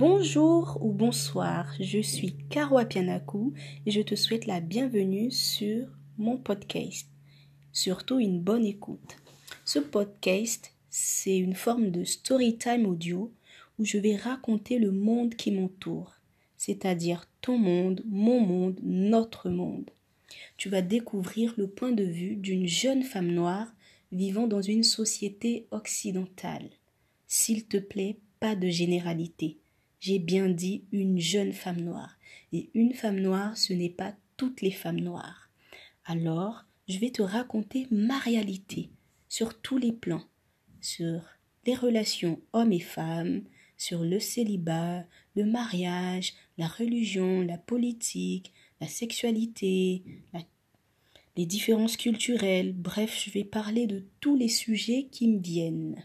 Bonjour ou bonsoir, je suis Caro Apianaku et je te souhaite la bienvenue sur mon podcast. Surtout une bonne écoute. Ce podcast, c'est une forme de story time audio où je vais raconter le monde qui m'entoure, c'est-à-dire ton monde, mon monde, notre monde. Tu vas découvrir le point de vue d'une jeune femme noire vivant dans une société occidentale. S'il te plaît, pas de généralité. J'ai bien dit une jeune femme noire. Et une femme noire, ce n'est pas toutes les femmes noires. Alors, je vais te raconter ma réalité sur tous les plans, sur les relations hommes et femmes, sur le célibat, le mariage, la religion, la politique, la sexualité, les différences culturelles, bref, je vais parler de tous les sujets qui me viennent.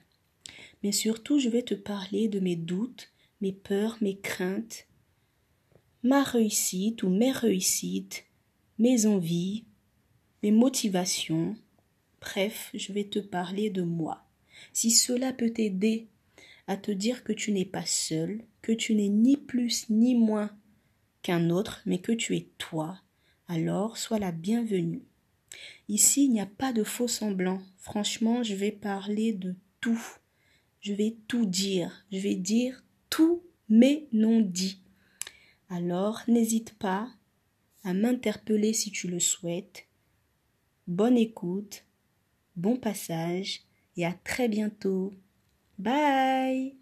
Mais surtout, je vais te parler de mes doutes, mes peurs, mes craintes, ma réussite ou mes réussites, mes envies, mes motivations. Bref, je vais te parler de moi. Si cela peut t'aider à te dire que tu n'es pas seul, que tu n'es ni plus ni moins qu'un autre, mais que tu es toi, alors sois la bienvenue. Ici, il n'y a pas de faux semblants. Franchement, je vais parler de tout. Je vais tout dire. Je vais dire tout mais non dit. Alors, n'hésite pas à m'interpeller si tu le souhaites. Bonne écoute, bon passage et à très bientôt. Bye